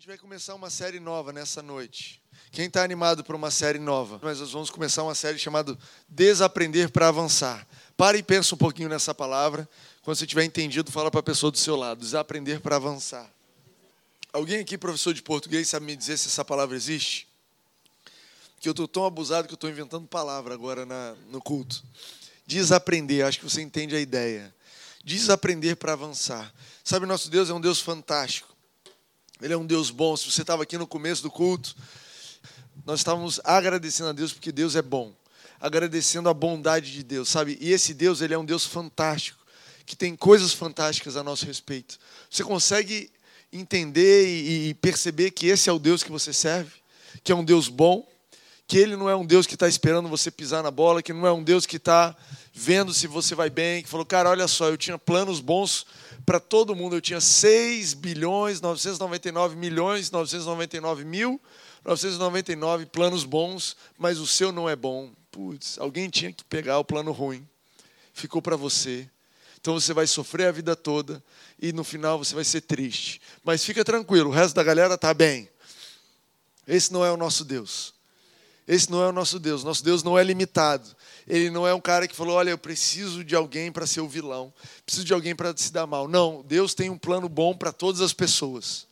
gente vai começar uma série nova nessa noite. Quem está animado para uma série nova? Mas nós vamos começar uma série chamada Desaprender para Avançar. Pare e pensa um pouquinho nessa palavra. Quando você tiver entendido, fala para a pessoa do seu lado. Desaprender para avançar. Alguém aqui, professor de português, sabe me dizer se essa palavra existe? Que eu estou tão abusado que eu estou inventando palavra agora na, no culto. Desaprender, acho que você entende a ideia. Desaprender para avançar. Sabe, nosso Deus é um Deus fantástico. Ele é um Deus bom. Se você estava aqui no começo do culto, nós estávamos agradecendo a Deus porque Deus é bom. Agradecendo a bondade de Deus, sabe? E esse Deus, ele é um Deus fantástico, que tem coisas fantásticas a nosso respeito. Você consegue entender e perceber que esse é o Deus que você serve? Que é um Deus bom? Que ele não é um Deus que está esperando você pisar na bola, que não é um Deus que está vendo se você vai bem, que falou, cara, olha só, eu tinha planos bons para todo mundo. Eu tinha 6 bilhões, 999 milhões, 999 mil, 999 planos bons, mas o seu não é bom. Putz, alguém tinha que pegar o plano ruim. Ficou para você. Então você vai sofrer a vida toda e no final você vai ser triste. Mas fica tranquilo, o resto da galera está bem. Esse não é o nosso Deus. Esse não é o nosso Deus. Nosso Deus não é limitado. Ele não é um cara que falou: olha, eu preciso de alguém para ser o vilão, preciso de alguém para se dar mal. Não, Deus tem um plano bom para todas as pessoas.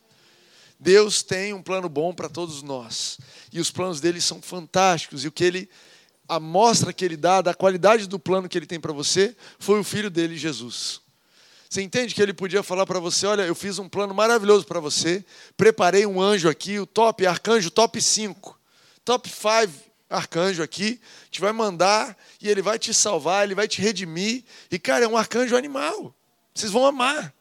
Deus tem um plano bom para todos nós. E os planos dele são fantásticos. E o que ele, a amostra que ele dá da qualidade do plano que ele tem para você, foi o filho dele, Jesus. Você entende que ele podia falar para você: olha, eu fiz um plano maravilhoso para você, preparei um anjo aqui, o top, arcanjo top 5, top 5 arcanjo aqui, te vai mandar e ele vai te salvar, ele vai te redimir. E, cara, é um arcanjo animal. Vocês vão amar.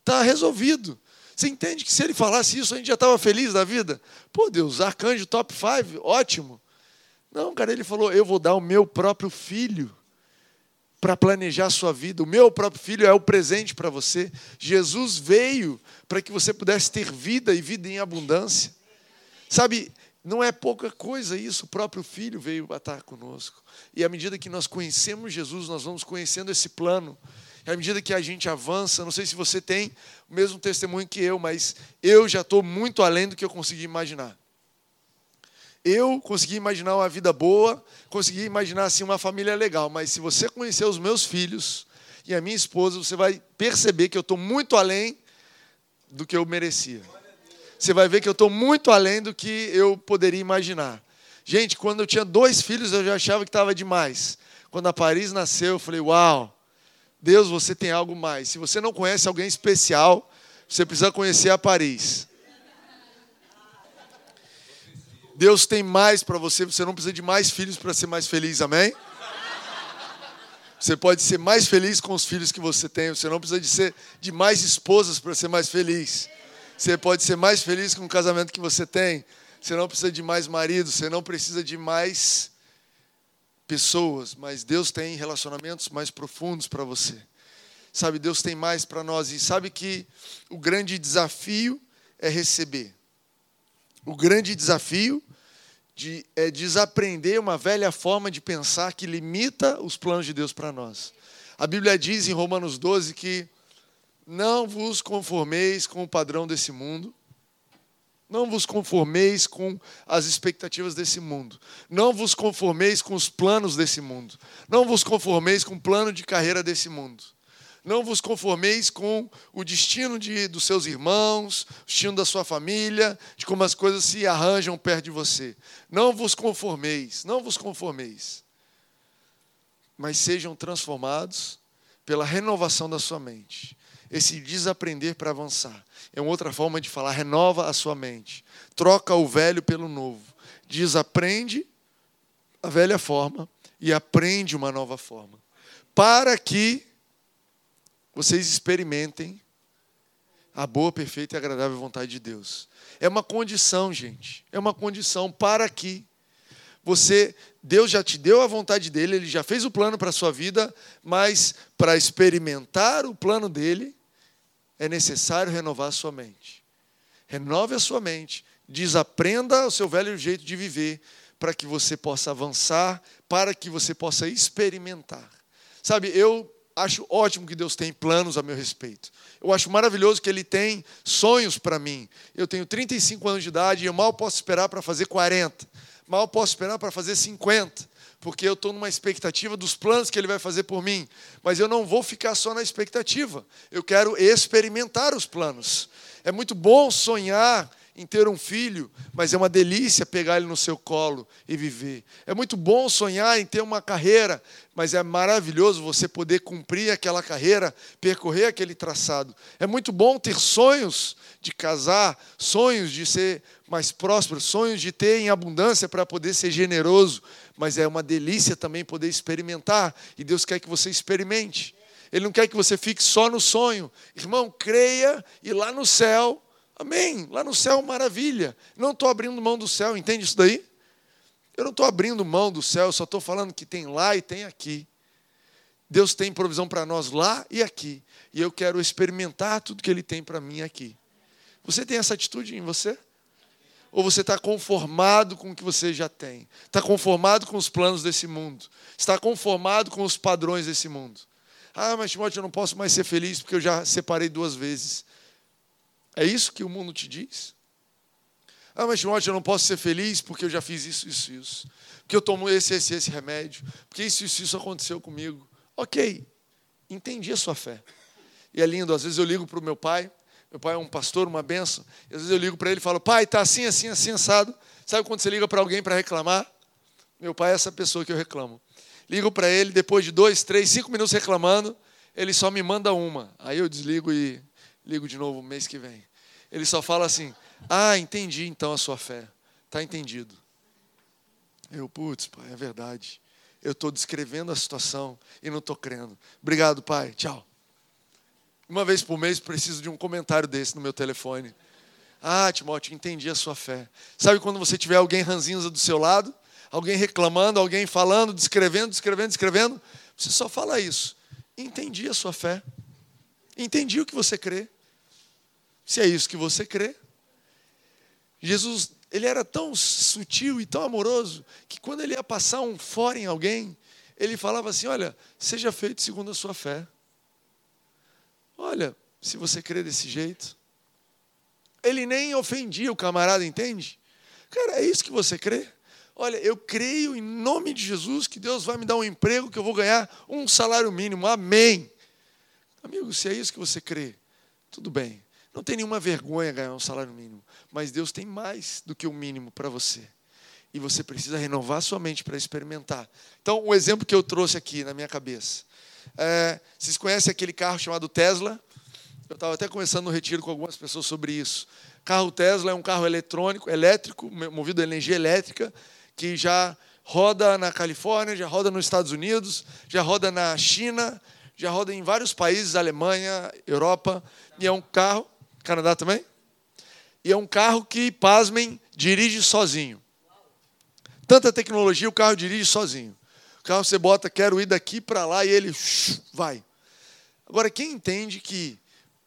Está resolvido. Você entende que se ele falasse isso, a gente já estava feliz da vida? Pô, Deus, arcanjo top 5, ótimo. Não, cara, ele falou: eu vou dar o meu próprio filho para planejar a sua vida. O meu próprio filho é o presente para você. Jesus veio para que você pudesse ter vida e vida em abundância. Sabe, não é pouca coisa isso, o próprio Filho veio estar conosco. E à medida que nós conhecemos Jesus, nós vamos conhecendo esse plano. E à medida que a gente avança, não sei se você tem o mesmo testemunho que eu, mas eu já estou muito além do que eu consegui imaginar. Eu consegui imaginar uma vida boa, consegui imaginar assim uma família legal, mas se você conhecer os meus filhos e a minha esposa, você vai perceber que eu estou muito além do que eu merecia você vai ver que eu estou muito além do que eu poderia imaginar. Gente, quando eu tinha dois filhos, eu já achava que estava demais. Quando a Paris nasceu, eu falei: Uau, Deus, você tem algo mais. Se você não conhece alguém especial, você precisa conhecer a Paris. Deus tem mais para você, você não precisa de mais filhos para ser mais feliz, amém? Você pode ser mais feliz com os filhos que você tem, você não precisa de ser de mais esposas para ser mais feliz. Você pode ser mais feliz com o casamento que você tem. Você não precisa de mais marido, você não precisa de mais pessoas, mas Deus tem relacionamentos mais profundos para você. Sabe, Deus tem mais para nós e sabe que o grande desafio é receber. O grande desafio de, é desaprender uma velha forma de pensar que limita os planos de Deus para nós. A Bíblia diz em Romanos 12 que não vos conformeis com o padrão desse mundo. Não vos conformeis com as expectativas desse mundo. Não vos conformeis com os planos desse mundo. Não vos conformeis com o plano de carreira desse mundo. Não vos conformeis com o destino de, dos seus irmãos, o destino da sua família, de como as coisas se arranjam perto de você. Não vos conformeis, não vos conformeis. Mas sejam transformados pela renovação da sua mente esse desaprender para avançar. É uma outra forma de falar, renova a sua mente. Troca o velho pelo novo. Desaprende a velha forma e aprende uma nova forma. Para que vocês experimentem a boa, perfeita e agradável vontade de Deus. É uma condição, gente. É uma condição para que você, Deus já te deu a vontade dele, ele já fez o plano para a sua vida, mas para experimentar o plano dele, é necessário renovar a sua mente. Renove a sua mente, desaprenda o seu velho jeito de viver, para que você possa avançar, para que você possa experimentar. Sabe, eu acho ótimo que Deus tem planos a meu respeito. Eu acho maravilhoso que Ele tem sonhos para mim. Eu tenho 35 anos de idade e eu mal posso esperar para fazer 40. Mal posso esperar para fazer 50 porque eu estou numa expectativa dos planos que Ele vai fazer por mim. Mas eu não vou ficar só na expectativa. Eu quero experimentar os planos. É muito bom sonhar em ter um filho, mas é uma delícia pegar ele no seu colo e viver. É muito bom sonhar em ter uma carreira, mas é maravilhoso você poder cumprir aquela carreira, percorrer aquele traçado. É muito bom ter sonhos de casar, sonhos de ser mais próspero, sonhos de ter em abundância para poder ser generoso, mas é uma delícia também poder experimentar, e Deus quer que você experimente. Ele não quer que você fique só no sonho. Irmão, creia e lá no céu Amém. Lá no céu, maravilha. Não estou abrindo mão do céu, entende isso daí? Eu não estou abrindo mão do céu, só estou falando que tem lá e tem aqui. Deus tem provisão para nós lá e aqui. E eu quero experimentar tudo que Ele tem para mim aqui. Você tem essa atitude em você? Ou você está conformado com o que você já tem? Está conformado com os planos desse mundo? Está conformado com os padrões desse mundo? Ah, mas Timóteo, eu não posso mais ser feliz porque eu já separei duas vezes. É isso que o mundo te diz? Ah, mas Timóteo, eu não posso ser feliz porque eu já fiz isso, isso, isso. Porque eu tomo esse, esse, esse remédio. Porque isso, isso, isso aconteceu comigo. Ok, entendi a sua fé. E é lindo, às vezes eu ligo para o meu pai, meu pai é um pastor, uma benção, e às vezes eu ligo para ele e falo, pai, está assim, assim, assim, assado. Sabe quando você liga para alguém para reclamar? Meu pai é essa pessoa que eu reclamo. Ligo para ele, depois de dois, três, cinco minutos reclamando, ele só me manda uma. Aí eu desligo e ligo de novo mês que vem. Ele só fala assim: Ah, entendi então a sua fé. Está entendido. Eu, putz, pai, é verdade. Eu estou descrevendo a situação e não estou crendo. Obrigado, pai. Tchau. Uma vez por mês preciso de um comentário desse no meu telefone. Ah, Timóteo, entendi a sua fé. Sabe quando você tiver alguém ranzinza do seu lado? Alguém reclamando, alguém falando, descrevendo, descrevendo, descrevendo? Você só fala isso. Entendi a sua fé. Entendi o que você crê. Se é isso que você crê. Jesus, ele era tão sutil e tão amoroso que quando ele ia passar um fora em alguém, ele falava assim: Olha, seja feito segundo a sua fé. Olha, se você crê desse jeito. Ele nem ofendia o camarada, entende? Cara, é isso que você crê? Olha, eu creio em nome de Jesus que Deus vai me dar um emprego que eu vou ganhar um salário mínimo. Amém. Amigo, se é isso que você crê, tudo bem. Não tem nenhuma vergonha ganhar um salário mínimo, mas Deus tem mais do que o mínimo para você. E você precisa renovar sua mente para experimentar. Então, o exemplo que eu trouxe aqui na minha cabeça. É, vocês conhecem aquele carro chamado Tesla? Eu estava até conversando no retiro com algumas pessoas sobre isso. Carro Tesla é um carro eletrônico, elétrico, movido a energia elétrica, que já roda na Califórnia, já roda nos Estados Unidos, já roda na China, já roda em vários países, Alemanha, Europa, e é um carro Canadá também? E é um carro que, pasmem, dirige sozinho. Tanta tecnologia, o carro dirige sozinho. O carro você bota, quero ir daqui para lá, e ele vai. Agora, quem entende que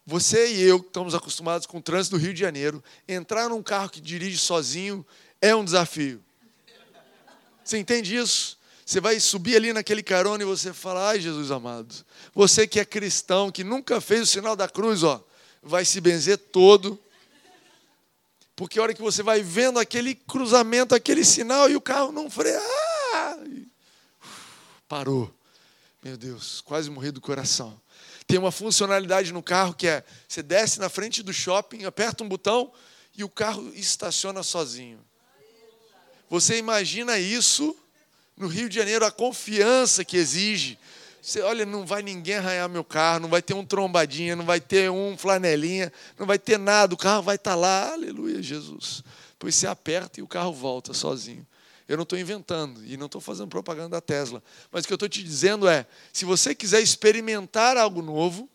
você e eu, que estamos acostumados com o trânsito do Rio de Janeiro, entrar num carro que dirige sozinho é um desafio. Você entende isso? Você vai subir ali naquele carona e você fala: Ai, Jesus amado, você que é cristão, que nunca fez o sinal da cruz, ó, vai se benzer todo. Porque a hora que você vai vendo aquele cruzamento, aquele sinal e o carro não freia! Parou. Meu Deus, quase morri do coração. Tem uma funcionalidade no carro que é: você desce na frente do shopping, aperta um botão e o carro estaciona sozinho. Você imagina isso no Rio de Janeiro, a confiança que exige você, olha, não vai ninguém arranhar meu carro, não vai ter um trombadinha, não vai ter um flanelinha, não vai ter nada, o carro vai estar lá, aleluia, Jesus. Pois você aperta e o carro volta sozinho. Eu não estou inventando e não estou fazendo propaganda da Tesla. Mas o que eu estou te dizendo é: se você quiser experimentar algo novo,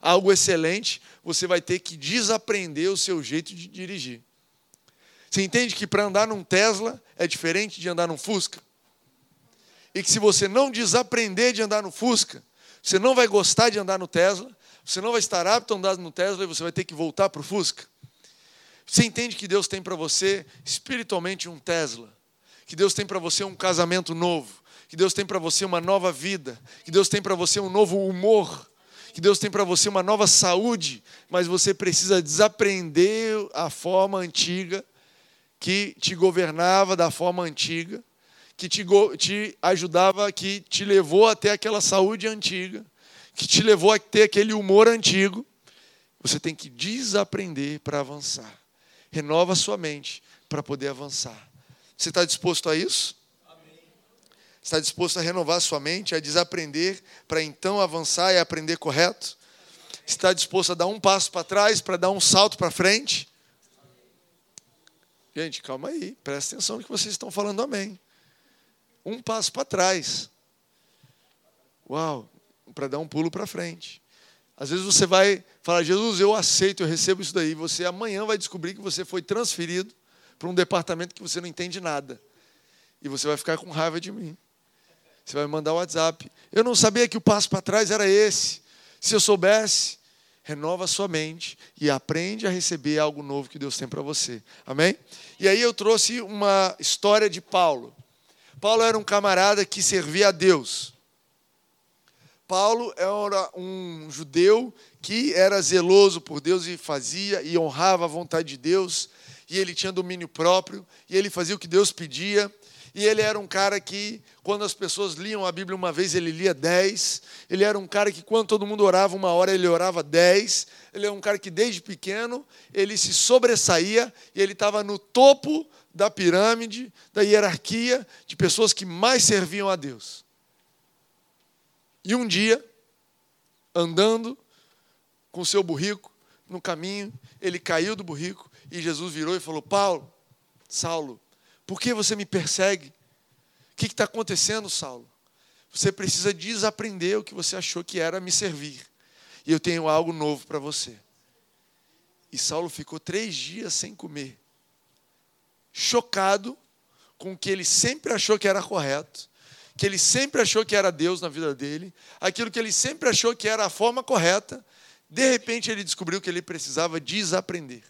algo excelente, você vai ter que desaprender o seu jeito de dirigir. Você entende que para andar num Tesla é diferente de andar num Fusca? e que se você não desaprender de andar no Fusca, você não vai gostar de andar no Tesla, você não vai estar apto a andar no Tesla e você vai ter que voltar para o Fusca. Você entende que Deus tem para você espiritualmente um Tesla, que Deus tem para você um casamento novo, que Deus tem para você uma nova vida, que Deus tem para você um novo humor, que Deus tem para você uma nova saúde, mas você precisa desaprender a forma antiga que te governava da forma antiga, que te, te ajudava, que te levou até aquela saúde antiga, que te levou a ter aquele humor antigo. Você tem que desaprender para avançar. Renova sua mente para poder avançar. Você está disposto a isso? Está disposto a renovar sua mente, a desaprender para então avançar e aprender correto? Está disposto a dar um passo para trás para dar um salto para frente? Gente, calma aí, presta atenção no que vocês estão falando, amém. Um passo para trás. Uau, para dar um pulo para frente. Às vezes você vai falar, Jesus, eu aceito, eu recebo isso daí. Você amanhã vai descobrir que você foi transferido para um departamento que você não entende nada. E você vai ficar com raiva de mim. Você vai mandar o WhatsApp. Eu não sabia que o passo para trás era esse. Se eu soubesse, renova sua mente e aprende a receber algo novo que Deus tem para você. Amém? E aí eu trouxe uma história de Paulo. Paulo era um camarada que servia a Deus. Paulo era um judeu que era zeloso por Deus e fazia e honrava a vontade de Deus, e ele tinha domínio próprio, e ele fazia o que Deus pedia, e ele era um cara que, quando as pessoas liam a Bíblia uma vez, ele lia dez. Ele era um cara que, quando todo mundo orava uma hora, ele orava dez. Ele é um cara que, desde pequeno, ele se sobressaía e ele estava no topo da pirâmide, da hierarquia de pessoas que mais serviam a Deus. E um dia, andando com seu burrico no caminho, ele caiu do burrico e Jesus virou e falou: Paulo, Saulo, por que você me persegue? O que está acontecendo, Saulo? Você precisa desaprender o que você achou que era me servir. E eu tenho algo novo para você. E Saulo ficou três dias sem comer, chocado com o que ele sempre achou que era correto, que ele sempre achou que era Deus na vida dele, aquilo que ele sempre achou que era a forma correta. De repente ele descobriu que ele precisava desaprender.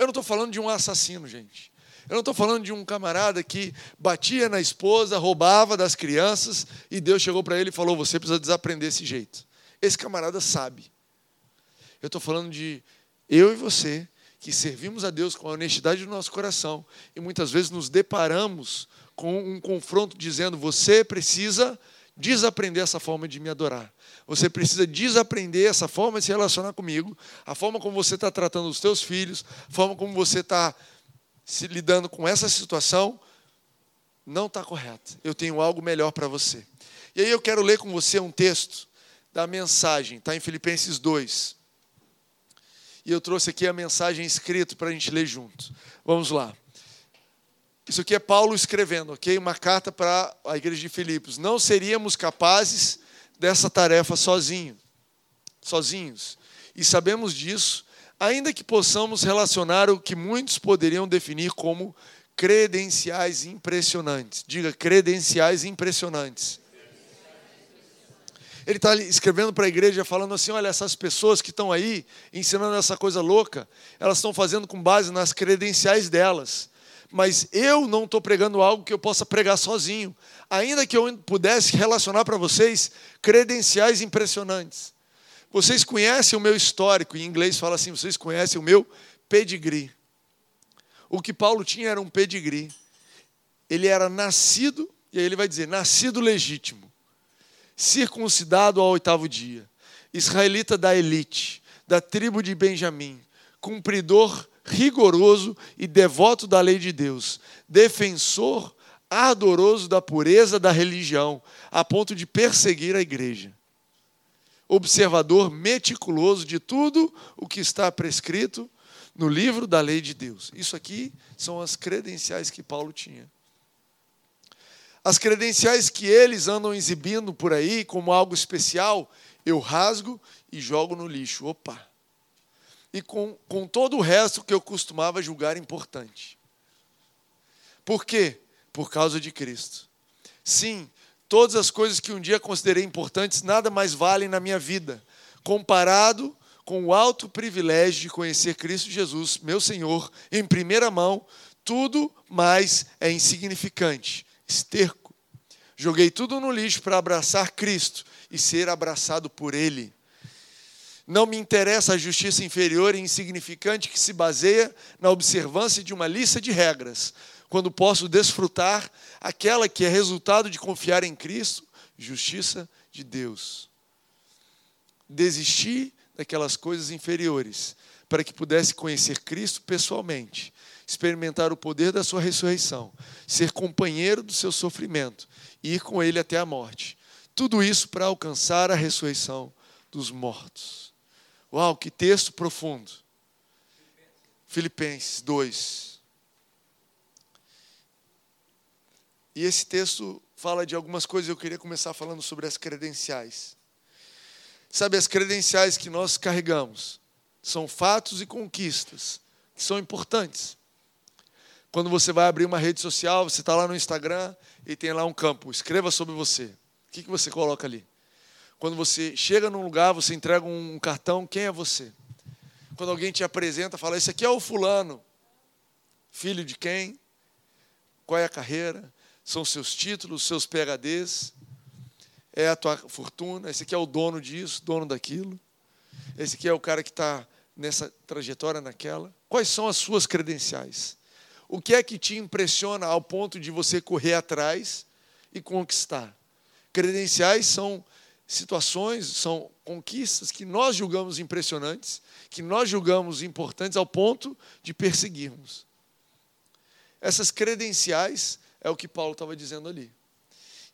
Eu não estou falando de um assassino, gente. Eu não estou falando de um camarada que batia na esposa, roubava das crianças e Deus chegou para ele e falou: Você precisa desaprender esse jeito. Esse camarada sabe. Eu estou falando de eu e você que servimos a Deus com a honestidade do nosso coração e muitas vezes nos deparamos com um confronto dizendo: Você precisa desaprender essa forma de me adorar. Você precisa desaprender essa forma de se relacionar comigo, a forma como você está tratando os teus filhos, a forma como você está se lidando com essa situação, não está correta. Eu tenho algo melhor para você. E aí eu quero ler com você um texto da mensagem, está em Filipenses 2. E eu trouxe aqui a mensagem escrita para a gente ler junto. Vamos lá. Isso aqui é Paulo escrevendo, ok? Uma carta para a igreja de Filipos. Não seríamos capazes dessa tarefa sozinho, sozinhos. E sabemos disso ainda que possamos relacionar o que muitos poderiam definir como credenciais impressionantes. Diga, credenciais impressionantes. Ele está escrevendo para a igreja falando assim: olha, essas pessoas que estão aí ensinando essa coisa louca, elas estão fazendo com base nas credenciais delas. Mas eu não estou pregando algo que eu possa pregar sozinho, ainda que eu pudesse relacionar para vocês credenciais impressionantes. Vocês conhecem o meu histórico, em inglês fala assim: vocês conhecem o meu pedigree. O que Paulo tinha era um pedigree. Ele era nascido, e aí ele vai dizer: nascido legítimo, circuncidado ao oitavo dia, israelita da elite, da tribo de Benjamim, cumpridor rigoroso e devoto da lei de Deus, defensor ardoroso da pureza da religião, a ponto de perseguir a igreja observador meticuloso de tudo o que está prescrito no livro da lei de Deus. Isso aqui são as credenciais que Paulo tinha. As credenciais que eles andam exibindo por aí como algo especial, eu rasgo e jogo no lixo. Opa! E com, com todo o resto que eu costumava julgar importante. Por quê? Por causa de Cristo. Sim, Todas as coisas que um dia considerei importantes nada mais valem na minha vida, comparado com o alto privilégio de conhecer Cristo Jesus, meu Senhor, em primeira mão, tudo mais é insignificante, esterco, Joguei tudo no lixo para abraçar Cristo e ser abraçado por Ele. Não me interessa a justiça inferior e insignificante que se baseia na observância de uma lista de regras, quando posso desfrutar aquela que é resultado de confiar em Cristo, justiça de Deus. Desistir daquelas coisas inferiores para que pudesse conhecer Cristo pessoalmente, experimentar o poder da sua ressurreição, ser companheiro do seu sofrimento e ir com ele até a morte. Tudo isso para alcançar a ressurreição dos mortos. Uau, que texto profundo. Filipenses 2. E esse texto fala de algumas coisas, eu queria começar falando sobre as credenciais. Sabe, as credenciais que nós carregamos são fatos e conquistas que são importantes. Quando você vai abrir uma rede social, você está lá no Instagram e tem lá um campo, escreva sobre você. O que, que você coloca ali? Quando você chega num lugar, você entrega um cartão, quem é você? Quando alguém te apresenta, fala: Esse aqui é o fulano. Filho de quem? Qual é a carreira? São seus títulos, seus PHDs? é a tua fortuna, esse aqui é o dono disso, dono daquilo, esse aqui é o cara que está nessa trajetória, naquela. Quais são as suas credenciais? O que é que te impressiona ao ponto de você correr atrás e conquistar? Credenciais são situações, são conquistas que nós julgamos impressionantes, que nós julgamos importantes ao ponto de perseguirmos. Essas credenciais é o que Paulo estava dizendo ali.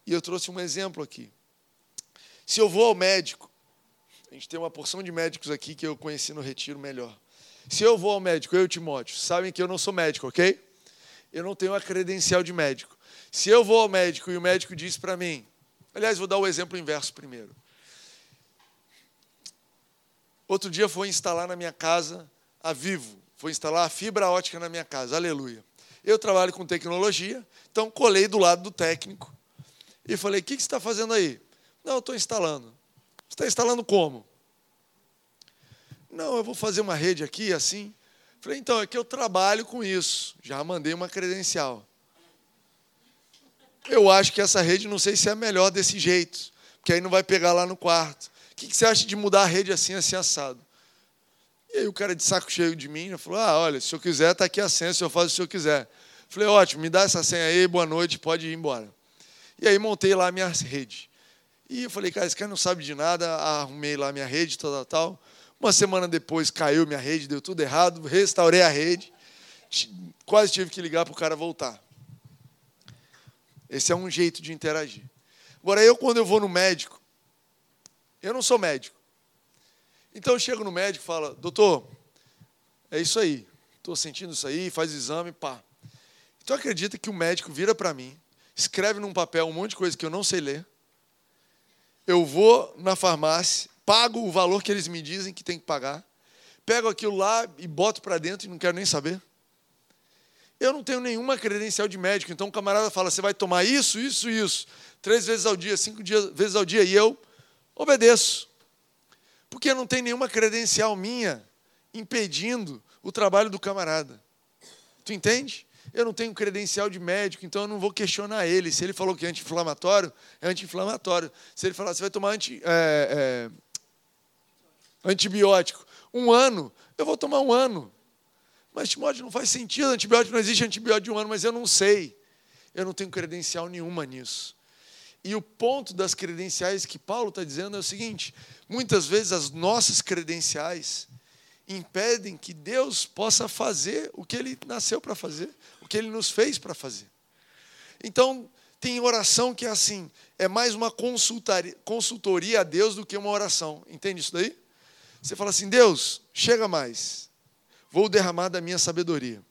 E eu trouxe um exemplo aqui. Se eu vou ao médico, a gente tem uma porção de médicos aqui que eu conheci no retiro melhor. Se eu vou ao médico, eu e Timóteo, sabem que eu não sou médico, ok? Eu não tenho a credencial de médico. Se eu vou ao médico e o médico diz para mim, aliás, vou dar o exemplo inverso primeiro. Outro dia foi instalar na minha casa a Vivo, foi instalar a fibra ótica na minha casa, aleluia. Eu trabalho com tecnologia, então colei do lado do técnico e falei: O que, você está fazendo aí? Não, estou instalando. Você está instalando como? Não, eu vou fazer uma rede aqui, assim. Falei, então, é que eu trabalho com isso. Já mandei uma credencial. Eu acho que essa rede, não sei se é a melhor desse jeito, porque aí não vai pegar lá no quarto. O que você acha de mudar a rede assim, assim, assado? E aí o cara de saco cheio de mim, falou, ah, olha, se eu quiser, está aqui a senha, se eu faço o que eu quiser. Falei, ótimo, me dá essa senha aí, boa noite, pode ir embora. E aí montei lá a minha rede. E eu falei, cara, esse cara não sabe de nada, arrumei lá minha rede, toda tal. Uma semana depois caiu minha rede, deu tudo errado, restaurei a rede, quase tive que ligar para o cara voltar. Esse é um jeito de interagir. Agora, eu, quando eu vou no médico, eu não sou médico. Então eu chego no médico e falo, doutor, é isso aí, estou sentindo isso aí, faz exame, pá. Então acredita que o médico vira para mim, escreve num papel um monte de coisa que eu não sei ler, eu vou na farmácia, pago o valor que eles me dizem que tem que pagar, pego aquilo lá e boto para dentro e não quero nem saber. Eu não tenho nenhuma credencial de médico, então o camarada fala: você vai tomar isso, isso, isso, três vezes ao dia, cinco dias, vezes ao dia, e eu obedeço. Porque não tem nenhuma credencial minha impedindo o trabalho do camarada. Tu entende? eu não tenho credencial de médico, então eu não vou questionar ele. Se ele falou que é anti-inflamatório, é anti-inflamatório. Se ele falar, você vai tomar anti, é, é, antibiótico um ano, eu vou tomar um ano. Mas, Timóteo, não faz sentido, antibiótico não existe antibiótico de um ano, mas eu não sei. Eu não tenho credencial nenhuma nisso. E o ponto das credenciais que Paulo está dizendo é o seguinte: muitas vezes as nossas credenciais impedem que Deus possa fazer o que ele nasceu para fazer, o que ele nos fez para fazer. Então, tem oração que é assim, é mais uma consultoria a Deus do que uma oração. Entende isso daí? Você fala assim: Deus, chega mais, vou derramar da minha sabedoria.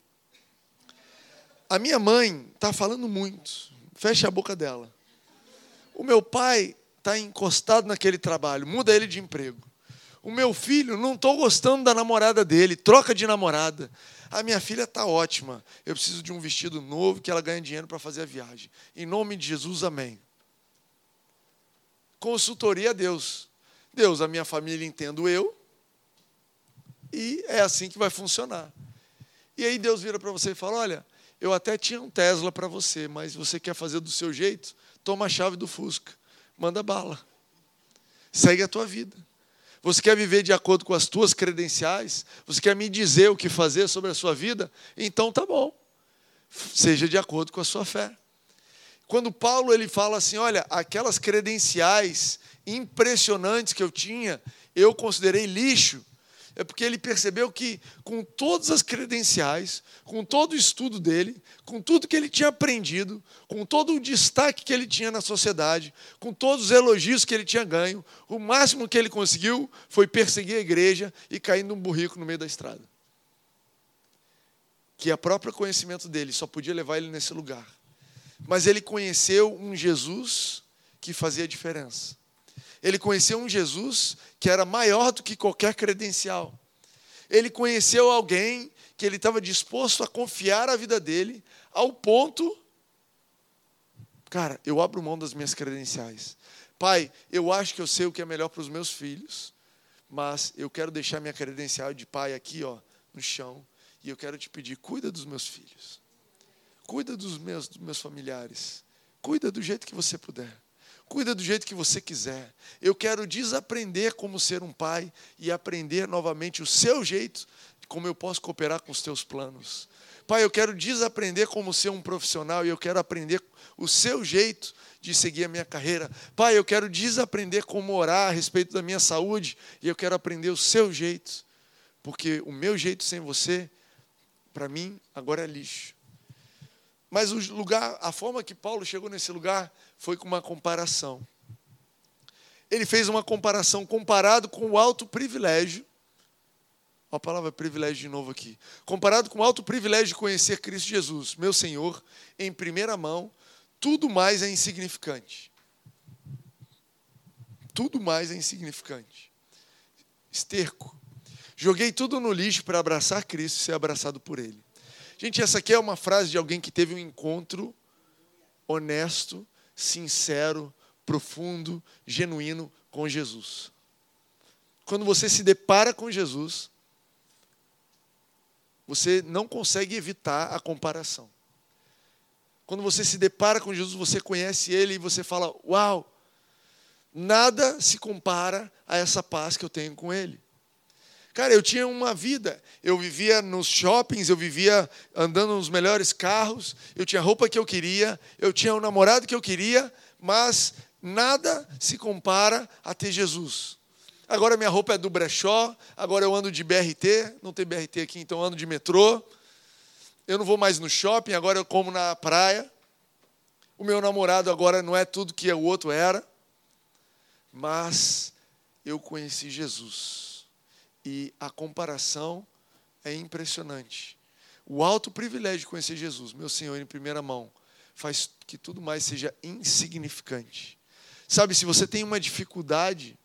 A minha mãe está falando muito, fecha a boca dela. O meu pai está encostado naquele trabalho, muda ele de emprego. O meu filho, não estou gostando da namorada dele, troca de namorada. A minha filha está ótima. Eu preciso de um vestido novo que ela ganhe dinheiro para fazer a viagem. Em nome de Jesus, amém. Consultoria a Deus. Deus, a minha família entendo eu. E é assim que vai funcionar. E aí Deus vira para você e fala: Olha, eu até tinha um Tesla para você, mas você quer fazer do seu jeito? toma a chave do Fusca, manda bala. Segue a tua vida. Você quer viver de acordo com as tuas credenciais? Você quer me dizer o que fazer sobre a sua vida? Então tá bom. Seja de acordo com a sua fé. Quando Paulo ele fala assim, olha, aquelas credenciais impressionantes que eu tinha, eu considerei lixo é porque ele percebeu que, com todas as credenciais, com todo o estudo dele, com tudo que ele tinha aprendido, com todo o destaque que ele tinha na sociedade, com todos os elogios que ele tinha ganho, o máximo que ele conseguiu foi perseguir a igreja e cair num burrico no meio da estrada. Que a própria conhecimento dele só podia levar ele nesse lugar. Mas ele conheceu um Jesus que fazia diferença ele conheceu um Jesus que era maior do que qualquer credencial. Ele conheceu alguém que ele estava disposto a confiar a vida dele ao ponto. Cara, eu abro mão das minhas credenciais. Pai, eu acho que eu sei o que é melhor para os meus filhos, mas eu quero deixar minha credencial de pai aqui, ó, no chão, e eu quero te pedir, cuida dos meus filhos. Cuida dos meus, dos meus familiares. Cuida do jeito que você puder. Cuida do jeito que você quiser. Eu quero desaprender como ser um pai e aprender novamente o seu jeito, como eu posso cooperar com os teus planos. Pai, eu quero desaprender como ser um profissional e eu quero aprender o seu jeito de seguir a minha carreira. Pai, eu quero desaprender como orar a respeito da minha saúde e eu quero aprender o seu jeito, porque o meu jeito sem você, para mim, agora é lixo. Mas o lugar, a forma que Paulo chegou nesse lugar foi com uma comparação. Ele fez uma comparação comparado com o alto privilégio. a palavra privilégio de novo aqui. Comparado com o alto privilégio de conhecer Cristo Jesus, meu Senhor, em primeira mão, tudo mais é insignificante. Tudo mais é insignificante. Esterco. Joguei tudo no lixo para abraçar Cristo e ser abraçado por Ele. Gente, essa aqui é uma frase de alguém que teve um encontro honesto sincero, profundo, genuíno com Jesus. Quando você se depara com Jesus, você não consegue evitar a comparação. Quando você se depara com Jesus, você conhece Ele e você fala: Uau, nada se compara a essa paz que eu tenho com Ele. Cara, eu tinha uma vida. Eu vivia nos shoppings, eu vivia andando nos melhores carros, eu tinha a roupa que eu queria, eu tinha o namorado que eu queria, mas nada se compara a ter Jesus. Agora minha roupa é do brechó, agora eu ando de BRT, não tem BRT aqui, então eu ando de metrô. Eu não vou mais no shopping, agora eu como na praia. O meu namorado agora não é tudo que o outro era, mas eu conheci Jesus e a comparação é impressionante. O alto privilégio de conhecer Jesus, meu Senhor, em primeira mão, faz que tudo mais seja insignificante. Sabe, se você tem uma dificuldade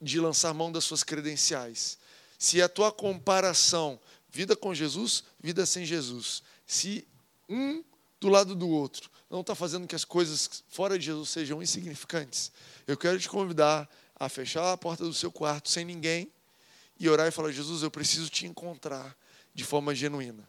de lançar mão das suas credenciais, se a tua comparação, vida com Jesus, vida sem Jesus, se um do lado do outro não está fazendo que as coisas fora de Jesus sejam insignificantes, eu quero te convidar a fechar a porta do seu quarto sem ninguém e orar e falar: Jesus, eu preciso te encontrar de forma genuína.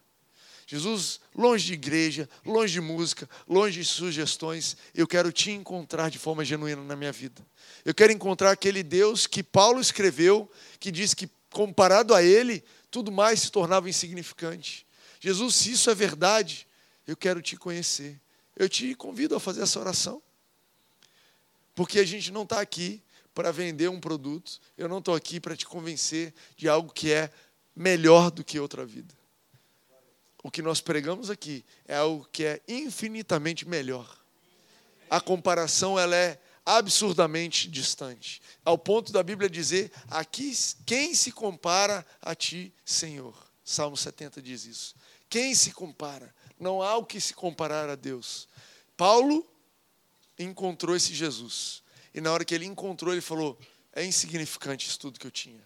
Jesus, longe de igreja, longe de música, longe de sugestões, eu quero te encontrar de forma genuína na minha vida. Eu quero encontrar aquele Deus que Paulo escreveu, que diz que comparado a ele, tudo mais se tornava insignificante. Jesus, se isso é verdade, eu quero te conhecer. Eu te convido a fazer essa oração. Porque a gente não está aqui para vender um produto, eu não estou aqui para te convencer de algo que é melhor do que outra vida. O que nós pregamos aqui é algo que é infinitamente melhor. A comparação ela é absurdamente distante, ao ponto da Bíblia dizer: aqui quem se compara a ti, Senhor. Salmo 70 diz isso. Quem se compara? Não há o que se comparar a Deus. Paulo encontrou esse Jesus. E na hora que ele encontrou, ele falou: é insignificante isso tudo que eu tinha.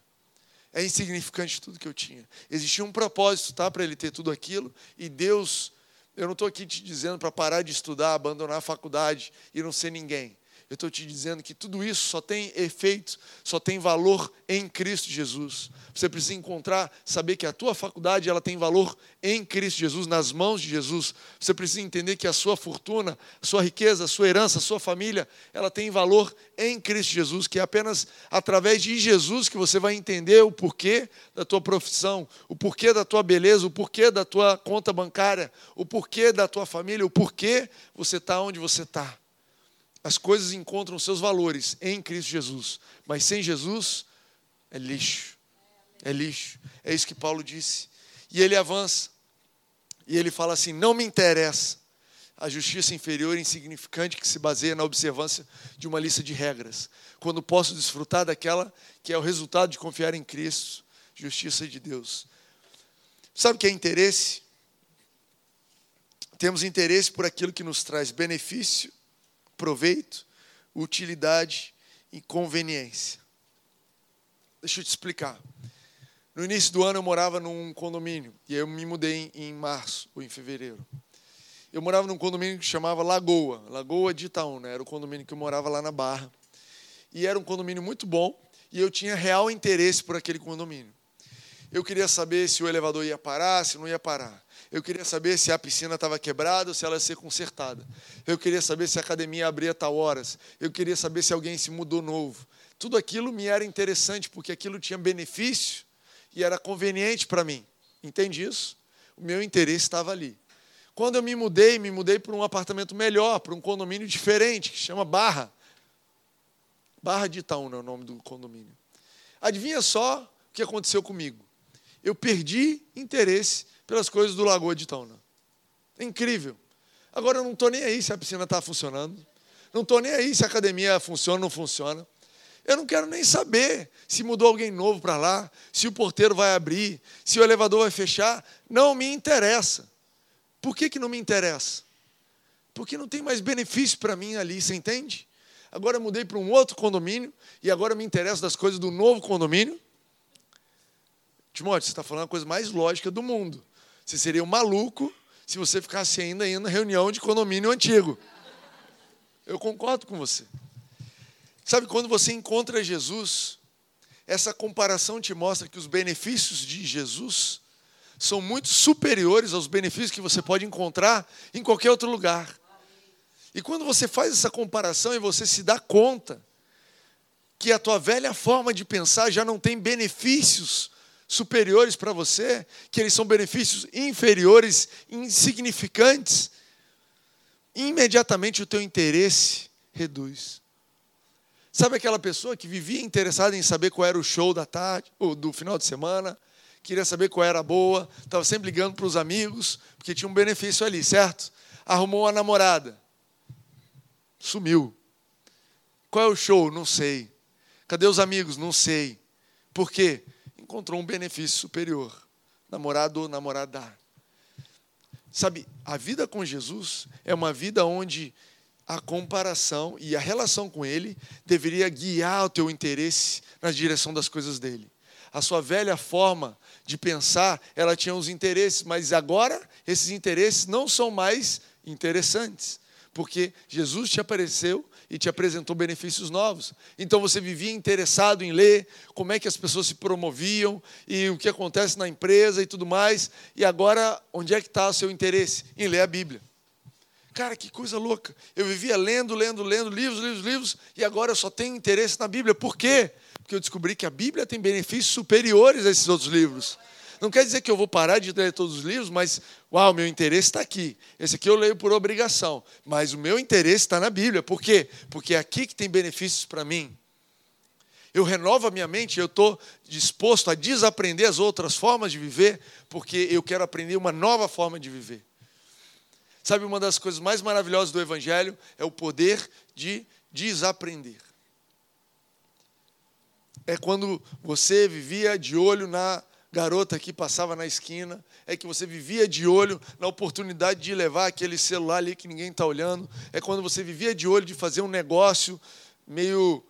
É insignificante tudo que eu tinha. Existia um propósito, tá, para ele ter tudo aquilo. E Deus, eu não estou aqui te dizendo para parar de estudar, abandonar a faculdade e não ser ninguém. Eu estou te dizendo que tudo isso só tem efeito, só tem valor em Cristo Jesus. Você precisa encontrar, saber que a tua faculdade ela tem valor em Cristo Jesus, nas mãos de Jesus. Você precisa entender que a sua fortuna, a sua riqueza, a sua herança, a sua família, ela tem valor em Cristo Jesus, que é apenas através de Jesus que você vai entender o porquê da tua profissão, o porquê da tua beleza, o porquê da tua conta bancária, o porquê da tua família, o porquê você está onde você está as coisas encontram seus valores em Cristo Jesus. Mas sem Jesus, é lixo. É lixo. É isso que Paulo disse. E ele avança. E ele fala assim: não me interessa a justiça inferior e insignificante que se baseia na observância de uma lista de regras, quando posso desfrutar daquela que é o resultado de confiar em Cristo, justiça de Deus. Sabe o que é interesse? Temos interesse por aquilo que nos traz benefício proveito, utilidade e conveniência. Deixa eu te explicar. No início do ano eu morava num condomínio e eu me mudei em março ou em fevereiro. Eu morava num condomínio que chamava Lagoa, Lagoa de Itaúna, era o condomínio que eu morava lá na Barra. E era um condomínio muito bom e eu tinha real interesse por aquele condomínio. Eu queria saber se o elevador ia parar, se não ia parar. Eu queria saber se a piscina estava quebrada ou se ela ia ser consertada. Eu queria saber se a academia abria tal horas. Eu queria saber se alguém se mudou novo. Tudo aquilo me era interessante porque aquilo tinha benefício e era conveniente para mim. Entende isso? O meu interesse estava ali. Quando eu me mudei, me mudei para um apartamento melhor, para um condomínio diferente, que chama Barra. Barra de Itaúna é o nome do condomínio. Adivinha só o que aconteceu comigo? Eu perdi interesse pelas coisas do Lagoa de Itaúna. É incrível. Agora eu não estou nem aí se a piscina está funcionando. Não estou nem aí se a academia funciona ou não funciona. Eu não quero nem saber se mudou alguém novo para lá, se o porteiro vai abrir, se o elevador vai fechar. Não me interessa. Por que, que não me interessa? Porque não tem mais benefício para mim ali, você entende? Agora eu mudei para um outro condomínio e agora me interessa das coisas do novo condomínio. Timóteo, você está falando a coisa mais lógica do mundo. Você seria um maluco se você ficasse ainda em reunião de condomínio antigo. Eu concordo com você. Sabe, quando você encontra Jesus, essa comparação te mostra que os benefícios de Jesus são muito superiores aos benefícios que você pode encontrar em qualquer outro lugar. E quando você faz essa comparação e você se dá conta que a tua velha forma de pensar já não tem benefícios superiores para você, que eles são benefícios inferiores, insignificantes, imediatamente o teu interesse reduz. Sabe aquela pessoa que vivia interessada em saber qual era o show da tarde, ou do final de semana, queria saber qual era a boa, estava sempre ligando para os amigos, porque tinha um benefício ali, certo? Arrumou uma namorada. Sumiu. Qual é o show? Não sei. Cadê os amigos? Não sei. Por quê? Encontrou um benefício superior. Namorado ou namorada. Sabe, a vida com Jesus é uma vida onde a comparação e a relação com Ele deveria guiar o teu interesse na direção das coisas dele. A sua velha forma de pensar, ela tinha os interesses, mas agora esses interesses não são mais interessantes, porque Jesus te apareceu e te apresentou benefícios novos. Então você vivia interessado em ler como é que as pessoas se promoviam e o que acontece na empresa e tudo mais. E agora, onde é que está o seu interesse? Em ler a Bíblia. Cara, que coisa louca. Eu vivia lendo, lendo, lendo livros, livros, livros, e agora eu só tenho interesse na Bíblia. Por quê? Porque eu descobri que a Bíblia tem benefícios superiores a esses outros livros. Não quer dizer que eu vou parar de ler todos os livros, mas, uau, meu interesse está aqui. Esse aqui eu leio por obrigação. Mas o meu interesse está na Bíblia. Por quê? Porque é aqui que tem benefícios para mim. Eu renovo a minha mente, eu estou disposto a desaprender as outras formas de viver, porque eu quero aprender uma nova forma de viver. Sabe, uma das coisas mais maravilhosas do Evangelho é o poder de desaprender. É quando você vivia de olho na garota que passava na esquina, é que você vivia de olho na oportunidade de levar aquele celular ali que ninguém está olhando, é quando você vivia de olho de fazer um negócio meio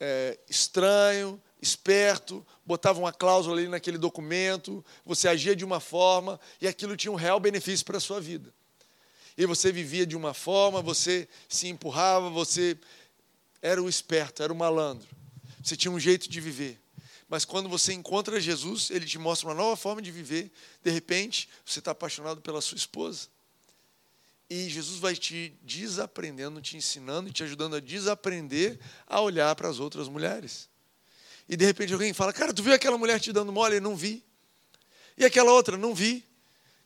é, estranho, esperto, botava uma cláusula ali naquele documento, você agia de uma forma e aquilo tinha um real benefício para a sua vida. E você vivia de uma forma, você se empurrava, você era o esperto, era o malandro. Você tinha um jeito de viver. Mas quando você encontra Jesus, ele te mostra uma nova forma de viver. De repente, você está apaixonado pela sua esposa. E Jesus vai te desaprendendo, te ensinando e te ajudando a desaprender a olhar para as outras mulheres. E de repente alguém fala: Cara, tu viu aquela mulher te dando mole? Eu não vi. E aquela outra? Não vi.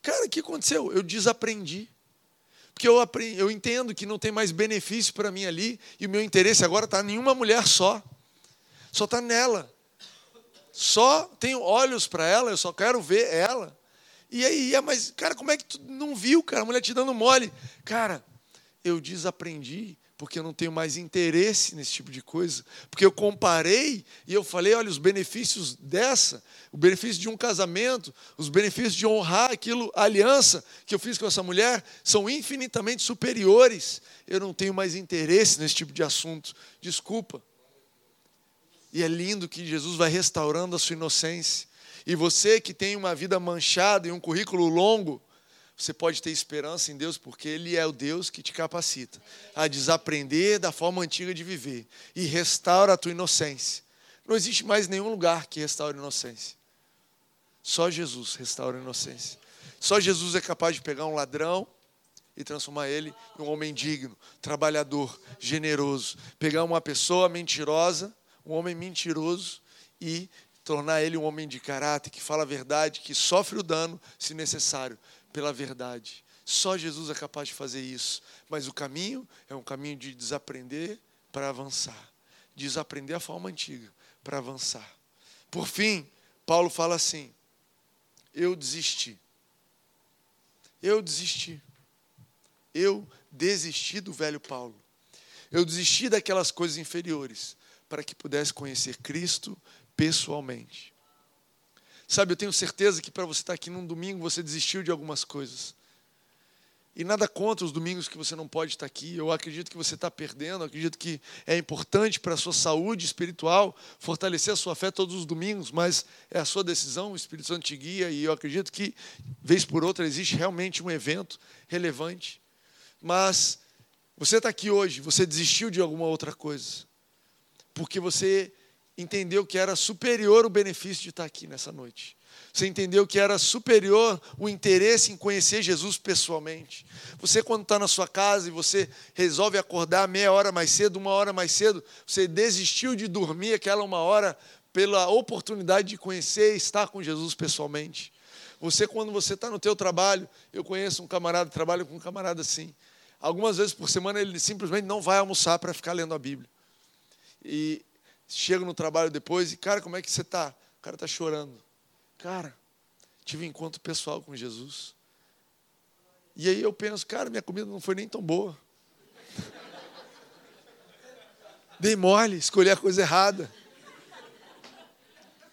Cara, o que aconteceu? Eu desaprendi. Porque eu, aprendi, eu entendo que não tem mais benefício para mim ali, e o meu interesse agora está em uma mulher só. Só está nela. Só tenho olhos para ela, eu só quero ver ela. E aí, mas, cara, como é que tu não viu, cara? A mulher te dando mole. Cara, eu desaprendi porque eu não tenho mais interesse nesse tipo de coisa. Porque eu comparei e eu falei: olha, os benefícios dessa, o benefício de um casamento, os benefícios de honrar aquilo, a aliança que eu fiz com essa mulher, são infinitamente superiores. Eu não tenho mais interesse nesse tipo de assunto. Desculpa. E é lindo que Jesus vai restaurando a sua inocência. E você que tem uma vida manchada e um currículo longo, você pode ter esperança em Deus, porque Ele é o Deus que te capacita a desaprender da forma antiga de viver e restaura a tua inocência. Não existe mais nenhum lugar que restaure a inocência. Só Jesus restaura a inocência. Só Jesus é capaz de pegar um ladrão e transformar ele em um homem digno, trabalhador, generoso. Pegar uma pessoa mentirosa, um homem mentiroso, e tornar ele um homem de caráter, que fala a verdade, que sofre o dano, se necessário, pela verdade. Só Jesus é capaz de fazer isso. Mas o caminho é um caminho de desaprender para avançar. Desaprender a forma antiga para avançar. Por fim, Paulo fala assim: Eu desisti. Eu desisti. Eu desisti do velho Paulo. Eu desisti daquelas coisas inferiores para que pudesse conhecer Cristo pessoalmente. Sabe, eu tenho certeza que para você estar aqui num domingo você desistiu de algumas coisas. E nada contra os domingos que você não pode estar aqui. Eu acredito que você está perdendo, eu acredito que é importante para a sua saúde espiritual fortalecer a sua fé todos os domingos, mas é a sua decisão, o Espírito Santo te guia, e eu acredito que, vez por outra, existe realmente um evento relevante. Mas você está aqui hoje, você desistiu de alguma outra coisa, porque você entendeu que era superior o benefício de estar aqui nessa noite. Você entendeu que era superior o interesse em conhecer Jesus pessoalmente. Você, quando está na sua casa e você resolve acordar meia hora mais cedo, uma hora mais cedo, você desistiu de dormir aquela uma hora pela oportunidade de conhecer e estar com Jesus pessoalmente. Você, quando você está no teu trabalho, eu conheço um camarada, trabalho com um camarada assim. Algumas vezes por semana ele simplesmente não vai almoçar para ficar lendo a Bíblia. E Chego no trabalho depois e, cara, como é que você está? O cara está chorando. Cara, tive um encontro pessoal com Jesus. E aí eu penso, cara, minha comida não foi nem tão boa. Dei mole, escolhi a coisa errada.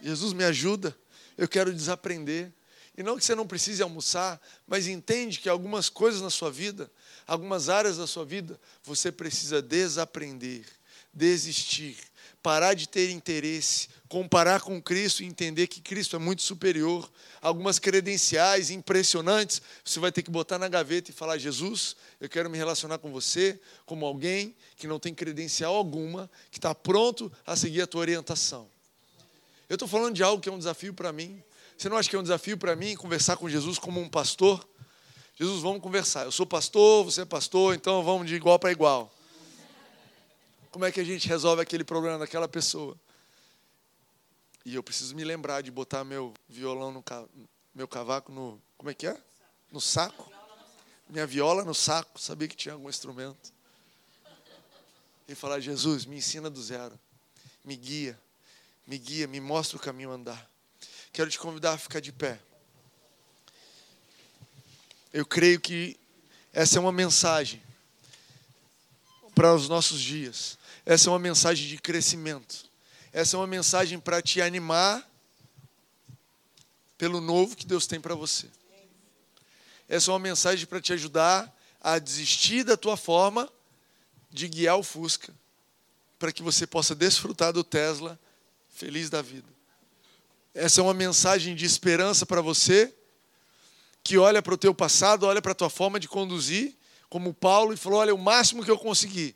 Jesus me ajuda. Eu quero desaprender. E não que você não precise almoçar, mas entende que algumas coisas na sua vida, algumas áreas da sua vida, você precisa desaprender, desistir, parar de ter interesse, comparar com Cristo e entender que Cristo é muito superior. Algumas credenciais impressionantes, você vai ter que botar na gaveta e falar: Jesus, eu quero me relacionar com você como alguém que não tem credencial alguma, que está pronto a seguir a tua orientação. Eu estou falando de algo que é um desafio para mim. Você não acha que é um desafio para mim conversar com Jesus como um pastor? Jesus, vamos conversar. Eu sou pastor, você é pastor, então vamos de igual para igual. Como é que a gente resolve aquele problema daquela pessoa? E eu preciso me lembrar de botar meu violão no meu cavaco no como é que é? No saco. Minha viola no saco, sabia que tinha algum instrumento. E falar: Jesus, me ensina do zero. Me guia. Me guia, me mostra o caminho a andar. Quero te convidar a ficar de pé. Eu creio que essa é uma mensagem para os nossos dias. Essa é uma mensagem de crescimento. Essa é uma mensagem para te animar pelo novo que Deus tem para você. Essa é uma mensagem para te ajudar a desistir da tua forma de guiar o Fusca, para que você possa desfrutar do Tesla feliz da vida. Essa é uma mensagem de esperança para você que olha para o teu passado, olha para a tua forma de conduzir, como Paulo, e falou: olha, o máximo que eu consegui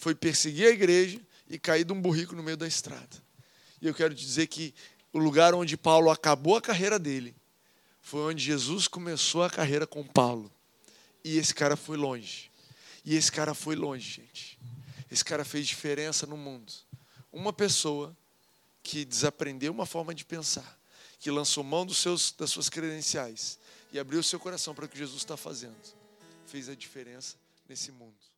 foi perseguir a igreja e cair de um burrico no meio da estrada. E eu quero te dizer que o lugar onde Paulo acabou a carreira dele foi onde Jesus começou a carreira com Paulo. E esse cara foi longe. E esse cara foi longe, gente. Esse cara fez diferença no mundo. Uma pessoa que desaprendeu uma forma de pensar, que lançou mão dos seus, das suas credenciais e abriu seu coração para o que Jesus está fazendo, fez a diferença nesse mundo.